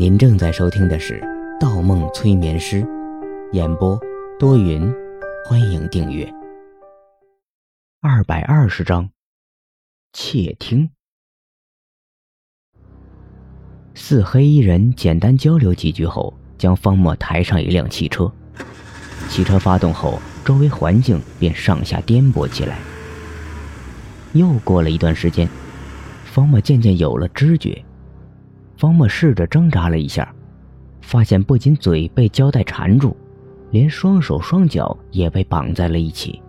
您正在收听的是《盗梦催眠师》，演播多云，欢迎订阅。二百二十章，窃听。四黑衣人简单交流几句后，将方墨抬上一辆汽车。汽车发动后，周围环境便上下颠簸起来。又过了一段时间，方墨渐渐有了知觉。方墨试着挣扎了一下，发现不仅嘴被胶带缠住，连双手双脚也被绑在了一起。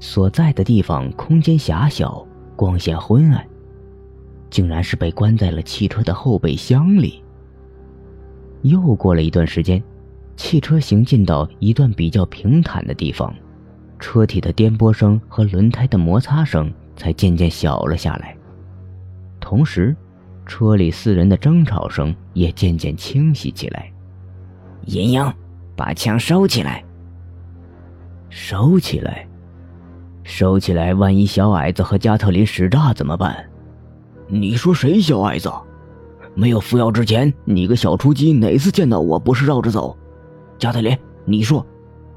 所在的地方空间狭小，光线昏暗，竟然是被关在了汽车的后备箱里。又过了一段时间，汽车行进到一段比较平坦的地方，车体的颠簸声和轮胎的摩擦声才渐渐小了下来，同时。车里四人的争吵声也渐渐清晰起来。银英，把枪收起来。收起来，收起来！万一小矮子和加特林使诈怎么办？你说谁小矮子？没有服药之前，你个小雏鸡哪次见到我不是绕着走？加特林，你说，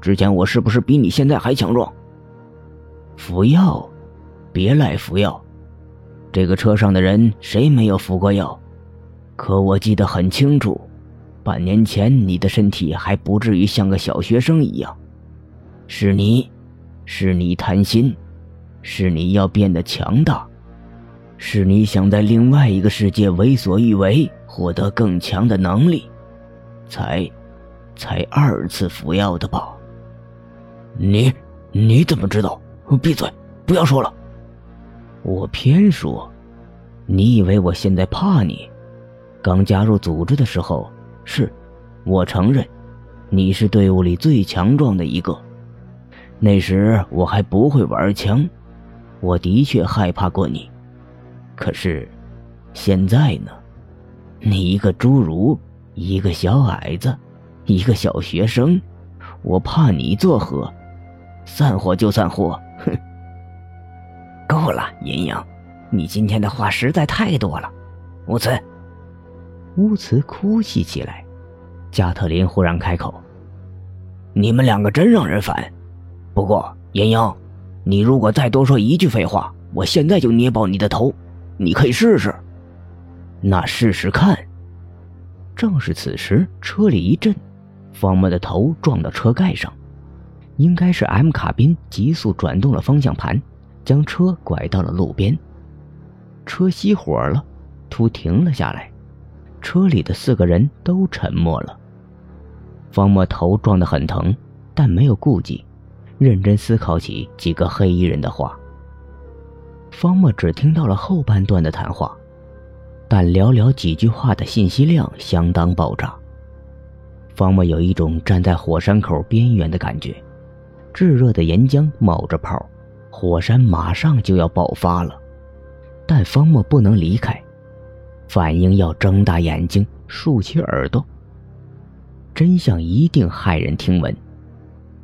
之前我是不是比你现在还强壮？服药，别赖服药。这个车上的人谁没有服过药？可我记得很清楚，半年前你的身体还不至于像个小学生一样。是你，是你贪心，是你要变得强大，是你想在另外一个世界为所欲为，获得更强的能力，才，才二次服药的吧？你，你怎么知道？闭嘴，不要说了。我偏说，你以为我现在怕你？刚加入组织的时候，是，我承认，你是队伍里最强壮的一个。那时我还不会玩枪，我的确害怕过你。可是，现在呢？你一个侏儒，一个小矮子，一个小学生，我怕你作何？散伙就散伙，够了，银英，你今天的话实在太多了。乌兹，乌兹哭泣起来。加特林忽然开口：“你们两个真让人烦。不过，银英，你如果再多说一句废话，我现在就捏爆你的头。你可以试试。那试试看。”正是此时，车里一震，方墨的头撞到车盖上，应该是 M 卡宾急速转动了方向盘。将车拐到了路边，车熄火了，突停了下来，车里的四个人都沉默了。方墨头撞得很疼，但没有顾忌，认真思考起几个黑衣人的话。方墨只听到了后半段的谈话，但寥寥几句话的信息量相当爆炸。方墨有一种站在火山口边缘的感觉，炙热的岩浆冒着泡。火山马上就要爆发了，但方墨不能离开，反应要睁大眼睛，竖起耳朵。真相一定骇人听闻，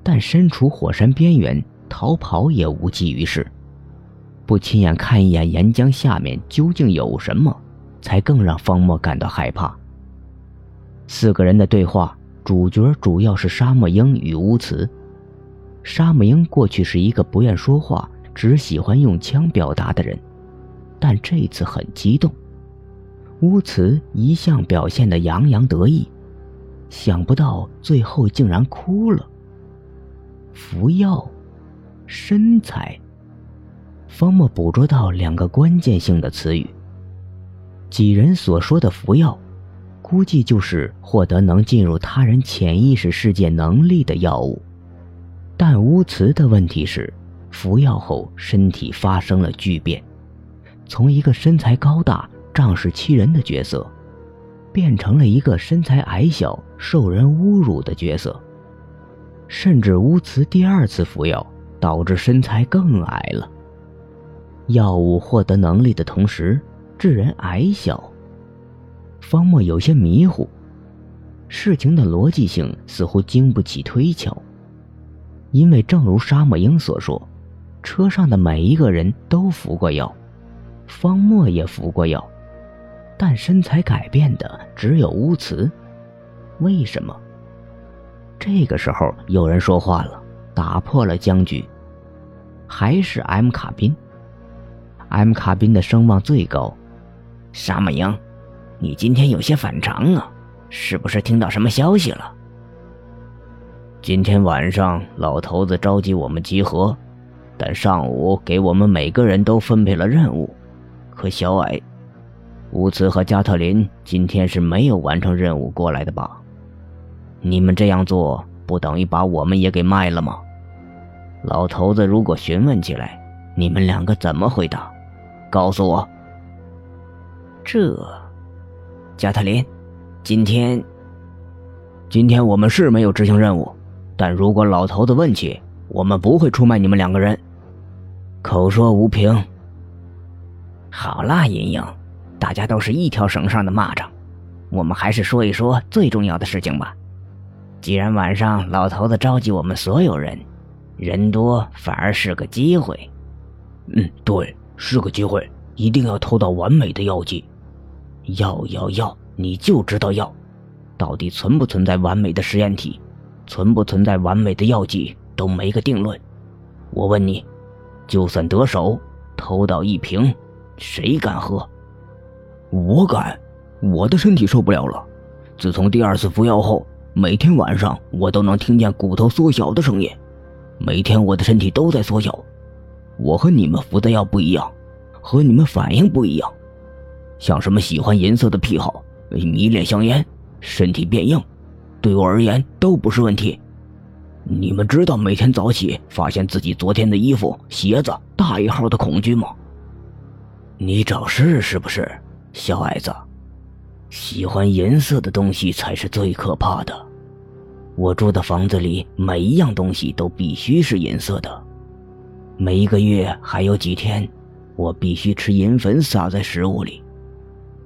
但身处火山边缘，逃跑也无济于事。不亲眼看一眼岩浆下面究竟有什么，才更让方墨感到害怕。四个人的对话，主角主要是沙漠鹰与乌茨。沙漠鹰过去是一个不愿说话、只喜欢用枪表达的人，但这次很激动。乌茨一向表现的洋洋得意，想不到最后竟然哭了。服药，身材。方墨捕捉到两个关键性的词语。几人所说的服药，估计就是获得能进入他人潜意识世界能力的药物。但乌茨的问题是，服药后身体发生了巨变，从一个身材高大、仗势欺人的角色，变成了一个身材矮小、受人侮辱的角色。甚至乌茨第二次服药，导致身材更矮了。药物获得能力的同时，致人矮小。方墨有些迷糊，事情的逻辑性似乎经不起推敲。因为正如沙漠鹰所说，车上的每一个人都服过药，方墨也服过药，但身材改变的只有乌慈。为什么？这个时候有人说话了，打破了僵局。还是 M 卡宾。M 卡宾的声望最高。沙漠鹰，你今天有些反常啊，是不是听到什么消息了？今天晚上老头子召集我们集合，但上午给我们每个人都分配了任务，可小矮、乌兹和加特林今天是没有完成任务过来的吧？你们这样做不等于把我们也给卖了吗？老头子如果询问起来，你们两个怎么回答？告诉我。这，加特林，今天，今天我们是没有执行任务，但如果老头子问起，我们不会出卖你们两个人。口说无凭。好啦，莹莹，大家都是一条绳上的蚂蚱，我们还是说一说最重要的事情吧。既然晚上老头子召集我们所有人。人多反而是个机会，嗯，对，是个机会，一定要偷到完美的药剂，要要要，你就知道要，到底存不存在完美的实验体，存不存在完美的药剂都没个定论。我问你，就算得手，偷到一瓶，谁敢喝？我敢，我的身体受不了了。自从第二次服药后，每天晚上我都能听见骨头缩小的声音。每天我的身体都在缩小，我和你们服的药不一样，和你们反应不一样。像什么喜欢银色的癖好、迷恋香烟、身体变硬，对我而言都不是问题。你们知道每天早起发现自己昨天的衣服、鞋子大一号的恐惧吗？你找事是不是，小矮子？喜欢银色的东西才是最可怕的。我住的房子里每一样东西都必须是银色的，每一个月还有几天，我必须吃银粉撒在食物里。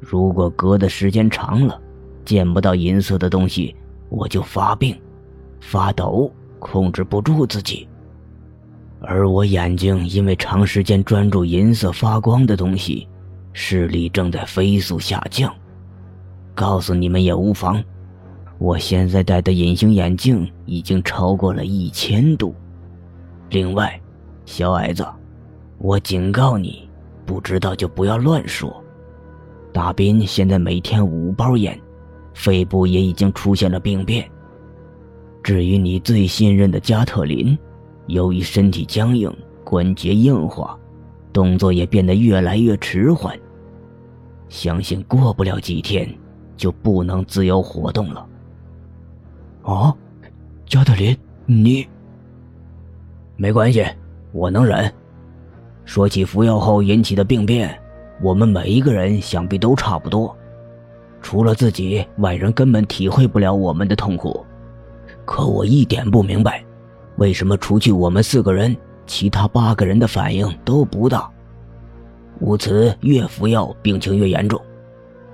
如果隔的时间长了，见不到银色的东西，我就发病、发抖，控制不住自己。而我眼睛因为长时间专注银色发光的东西，视力正在飞速下降。告诉你们也无妨。我现在戴的隐形眼镜已经超过了一千度。另外，小矮子，我警告你，不知道就不要乱说。大斌现在每天五包烟，肺部也已经出现了病变。至于你最信任的加特林，由于身体僵硬、关节硬化，动作也变得越来越迟缓。相信过不了几天，就不能自由活动了。啊，加特林，你没关系，我能忍。说起服药后引起的病变，我们每一个人想必都差不多，除了自己，外人根本体会不了我们的痛苦。可我一点不明白，为什么除去我们四个人，其他八个人的反应都不大。乌慈越服药病情越严重，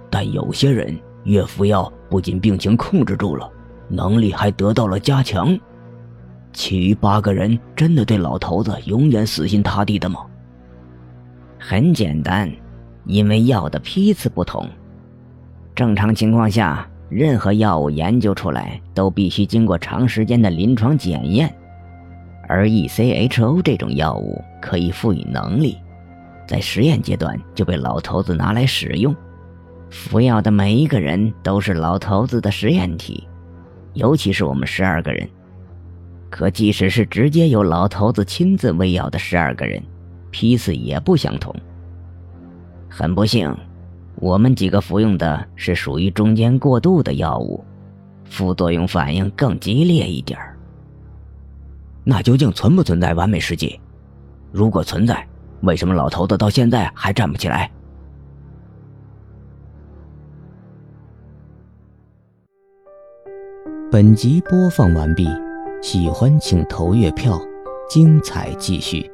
但有些人越服药不仅病情控制住了。能力还得到了加强，其余八个人真的对老头子永远死心塌地的吗？很简单，因为药的批次不同。正常情况下，任何药物研究出来都必须经过长时间的临床检验，而 ECHO 这种药物可以赋予能力，在实验阶段就被老头子拿来使用。服药的每一个人都是老头子的实验体。尤其是我们十二个人，可即使是直接由老头子亲自喂药的十二个人，批次也不相同。很不幸，我们几个服用的是属于中间过渡的药物，副作用反应更激烈一点那究竟存不存在完美世界？如果存在，为什么老头子到现在还站不起来？本集播放完毕，喜欢请投月票，精彩继续。